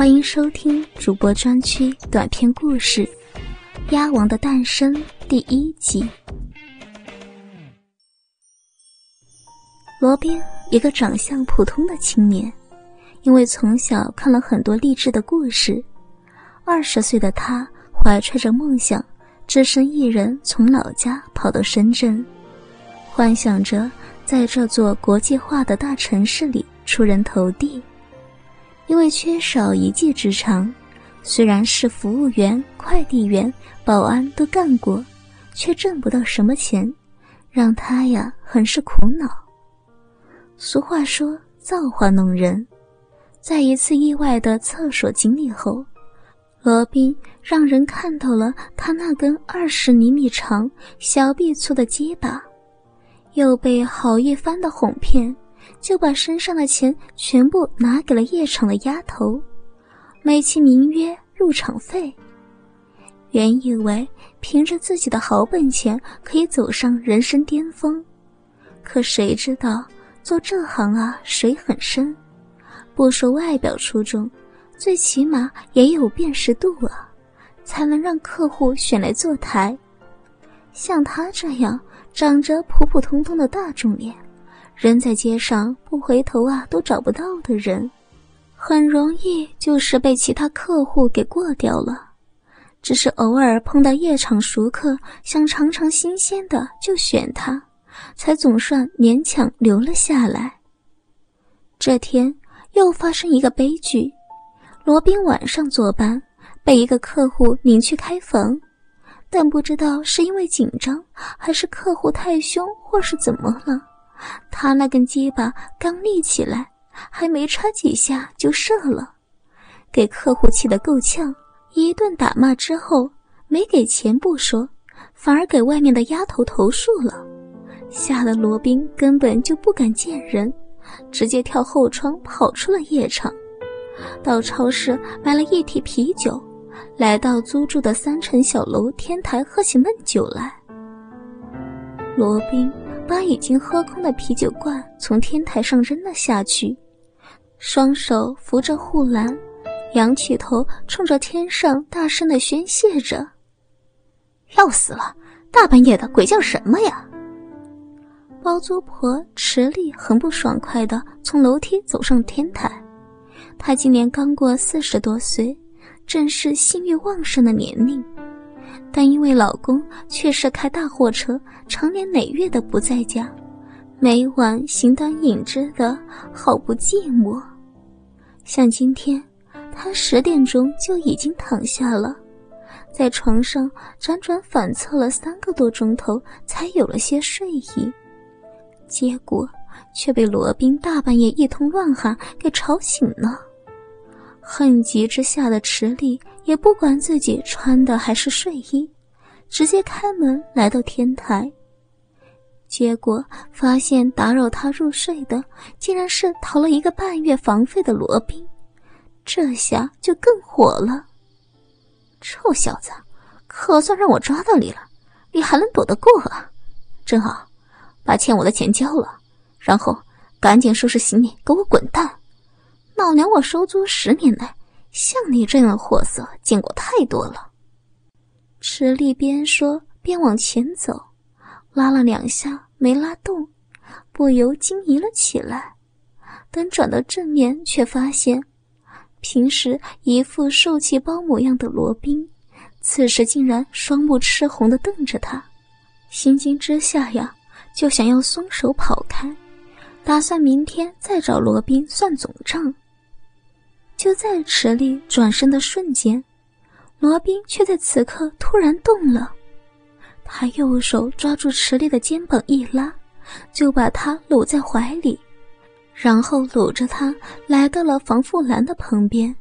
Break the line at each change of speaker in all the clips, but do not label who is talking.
欢迎收听主播专区短篇故事《鸭王的诞生》第一集。罗宾，一个长相普通的青年，因为从小看了很多励志的故事，二十岁的他怀揣着梦想，只身一人从老家跑到深圳，幻想着在这座国际化的大城市里出人头地。因为缺少一技之长，虽然是服务员、快递员、保安都干过，却挣不到什么钱，让他呀很是苦恼。俗话说“造化弄人”，在一次意外的厕所经历后，罗宾让人看到了他那根二十厘米长、小臂粗的鸡巴，又被郝一帆的哄骗。就把身上的钱全部拿给了夜场的丫头，美其名曰入场费。原以为凭着自己的好本钱可以走上人生巅峰，可谁知道做这行啊水很深，不说外表出众，最起码也有辨识度啊，才能让客户选来坐台。像他这样长着普普通通的大众脸。人在街上不回头啊，都找不到的人，很容易就是被其他客户给过掉了。只是偶尔碰到夜场熟客，想尝尝新鲜的，就选他，才总算勉强留了下来。这天又发生一个悲剧，罗宾晚上坐班，被一个客户领去开房，但不知道是因为紧张，还是客户太凶，或是怎么了。他那根鸡巴刚立起来，还没插几下就射了，给客户气得够呛。一顿打骂之后，没给钱不说，反而给外面的丫头投诉了，吓得罗宾根本就不敢见人，直接跳后窗跑出了夜场，到超市买了一提啤酒，来到租住的三层小楼天台喝起闷酒来。罗宾。把已经喝空的啤酒罐从天台上扔了下去，双手扶着护栏，仰起头冲着天上大声的宣泄着：“要死了！大半夜的鬼叫什么呀？”包租婆池莉很不爽快的从楼梯走上天台，她今年刚过四十多岁，正是性欲旺盛的年龄。但因为老公却是开大货车，长年累月的不在家，每晚形单影只的，好不寂寞。像今天，他十点钟就已经躺下了，在床上辗转反侧了三个多钟头，才有了些睡意。结果却被罗宾大半夜一通乱喊给吵醒了。恨极之下的池莉也不管自己穿的还是睡衣，直接开门来到天台。结果发现打扰他入睡的竟然是逃了一个半月房费的罗宾，这下就更火了。臭小子，可算让我抓到你了，你还能躲得过啊？正好，把欠我的钱交了，然后赶紧收拾行李给我滚蛋。老娘我收租十年来，像你这样货色见过太多了。池莉边说边往前走，拉了两下没拉动，不由惊疑了起来。等转到正面，却发现平时一副受气包模样的罗宾，此时竟然双目赤红的瞪着他。心惊之下呀，就想要松手跑开，打算明天再找罗宾算总账。就在池莉转身的瞬间，罗宾却在此刻突然动了。他右手抓住池莉的肩膀一拉，就把她搂在怀里，然后搂着她来到了防护栏的旁边，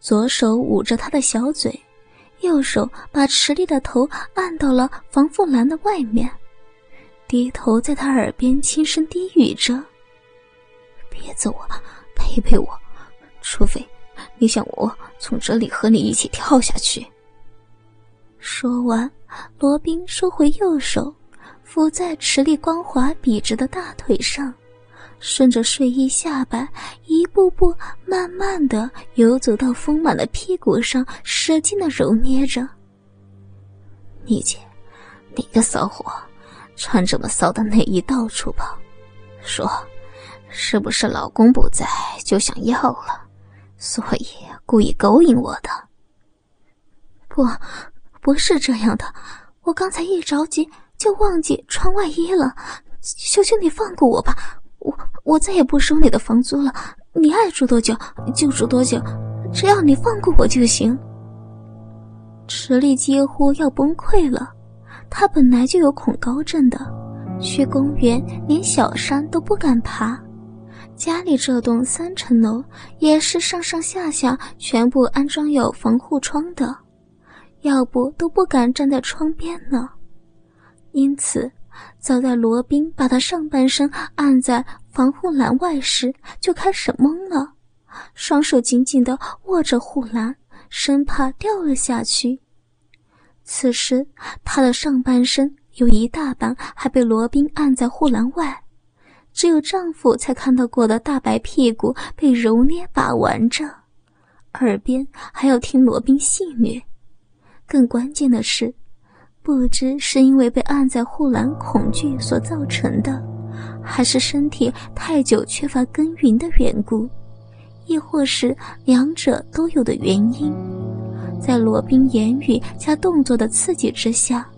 左手捂着她的小嘴，右手把池莉的头按到了防护栏的外面，低头在她耳边轻声低语着：“别走啊，陪陪我。”除非你想我从这里和你一起跳下去。说完，罗宾收回右手，扶在池莉光滑笔直的大腿上，顺着睡衣下摆，一步步慢慢的游走到丰满的屁股上，使劲的揉捏着。你姐，你个骚货，穿这么骚的内衣到处跑，说，是不是老公不在就想要了，所以故意勾引我的？不，不是这样的，我刚才一着急就忘记穿外衣了，求求你放过我吧。我我再也不收你的房租了，你爱住多久就住多久，只要你放过我就行。池莉几乎要崩溃了，她本来就有恐高症的，去公园连小山都不敢爬，家里这栋三层楼也是上上下下全部安装有防护窗的，要不都不敢站在窗边呢，因此。早在罗宾把他上半身按在防护栏外时，就开始懵了，双手紧紧地握着护栏，生怕掉了下去。此时，他的上半身有一大半还被罗宾按在护栏外，只有丈夫才看到过的大白屁股被揉捏把玩着，耳边还要听罗宾戏谑。更关键的是。不知是因为被按在护栏恐惧所造成的，还是身体太久缺乏耕耘的缘故，亦或是两者都有的原因，在罗宾言语加动作的刺激之下，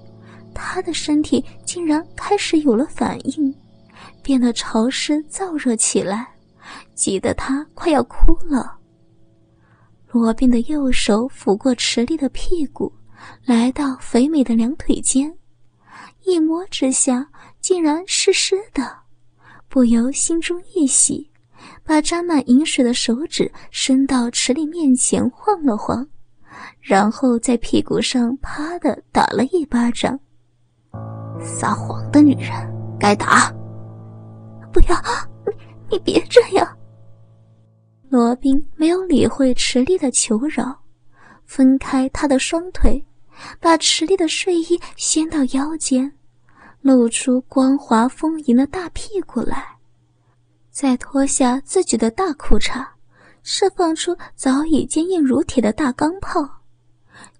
他的身体竟然开始有了反应，变得潮湿燥热起来，急得他快要哭了。罗宾的右手抚过池莉的屁股。来到肥美的两腿间，一摸之下，竟然湿湿的，不由心中一喜，把沾满饮水的手指伸到池莉面前晃了晃，然后在屁股上啪的打了一巴掌。撒谎的女人，该打！不要，你你别这样。罗宾没有理会池莉的求饶，分开她的双腿。把池莉的睡衣掀到腰间，露出光滑丰盈的大屁股来，再脱下自己的大裤衩，释放出早已坚硬如铁的大钢炮，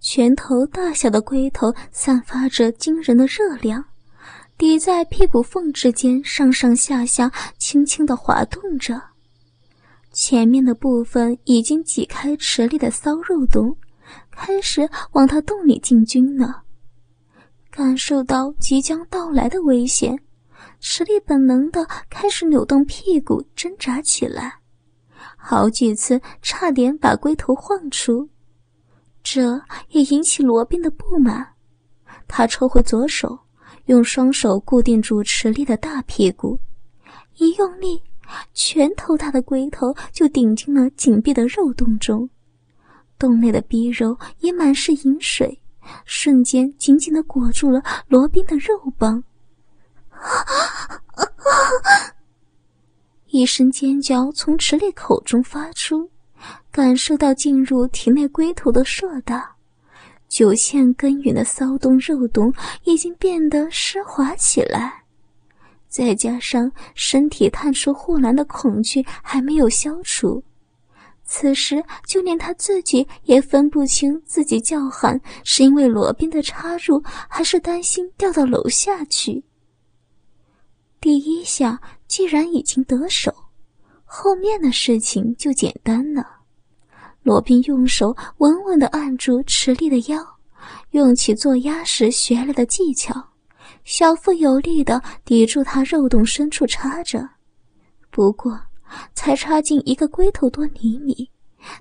拳头大小的龟头散发着惊人的热量，抵在屁股缝之间上上下下轻轻的滑动着，前面的部分已经挤开池里的骚肉洞。开始往他洞里进军呢。感受到即将到来的危险，池里本能的开始扭动屁股挣扎起来，好几次差点把龟头晃出，这也引起罗宾的不满。他抽回左手，用双手固定住池莉的大屁股，一用力，拳头大的龟头就顶进了紧闭的肉洞中。洞内的逼肉也满是饮水，瞬间紧紧的裹住了罗宾的肉棒。一声尖叫从池莉口中发出，感受到进入体内龟头的硕大，久陷耕耘的骚动肉洞已经变得湿滑起来，再加上身体探出护栏的恐惧还没有消除。此时，就连他自己也分不清自己叫喊是因为罗宾的插入，还是担心掉到楼下去。第一下既然已经得手，后面的事情就简单了。罗宾用手稳稳地按住池莉的腰，用起做鸭时学来的技巧，小腹有力地抵住他肉洞深处插着。不过。才插进一个龟头多厘米，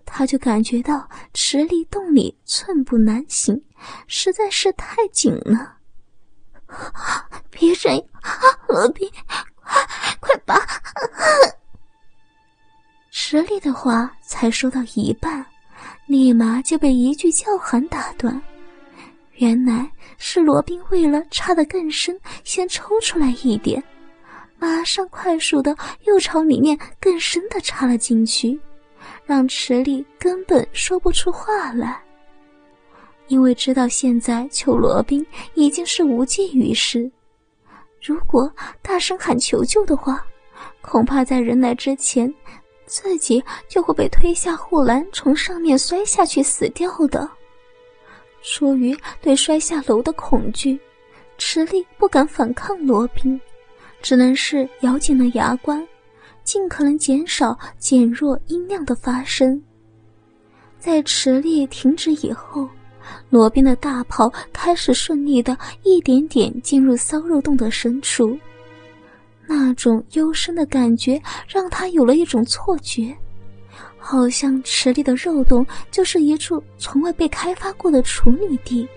他就感觉到池里洞里寸步难行，实在是太紧了。别这样，罗宾，快快拔！池里的话才说到一半，立马就被一句叫喊打断。原来是罗宾为了插得更深，先抽出来一点。马上快速的又朝里面更深的插了进去，让池里根本说不出话来。因为知道现在求罗宾已经是无济于事，如果大声喊求救的话，恐怕在人来之前，自己就会被推下护栏，从上面摔下去死掉的。出于对摔下楼的恐惧，池莉不敢反抗罗宾，只能是咬紧了牙关，尽可能减少、减弱音量的发生。在池莉停止以后，罗宾的大炮开始顺利的一点点进入骚肉洞的深处。那种幽深的感觉让他有了一种错觉，好像池里的肉洞就是一处从未被开发过的处女地，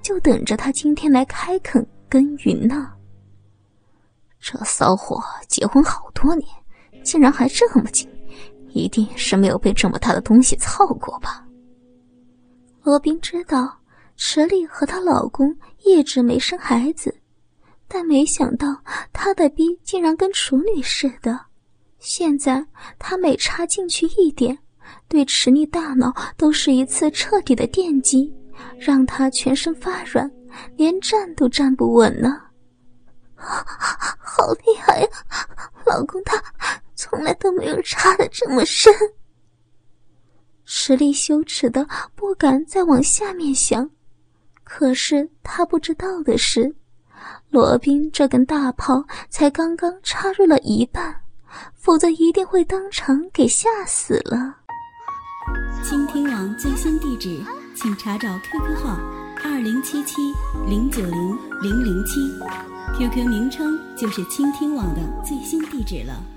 就等着他今天来开垦耕耘呢。这骚货结婚好多年，竟然还这么紧，一定是没有被这么大的东西操过吧？罗宾知道池里和她老公一直没生孩子。但没想到，他的逼竟然跟处女似的。现在他每插进去一点，对池莉大脑都是一次彻底的电击，让他全身发软，连站都站不稳呢。好厉害呀！老公他从来都没有插的这么深。池莉羞耻的不敢再往下面想，可是他不知道的是。罗宾这根大炮才刚刚插入了一半，否则一定会当场给吓死了。
倾听网最新地址，请查找 QQ 号二零七七零九零零零七，QQ 名称就是倾听网的最新地址了。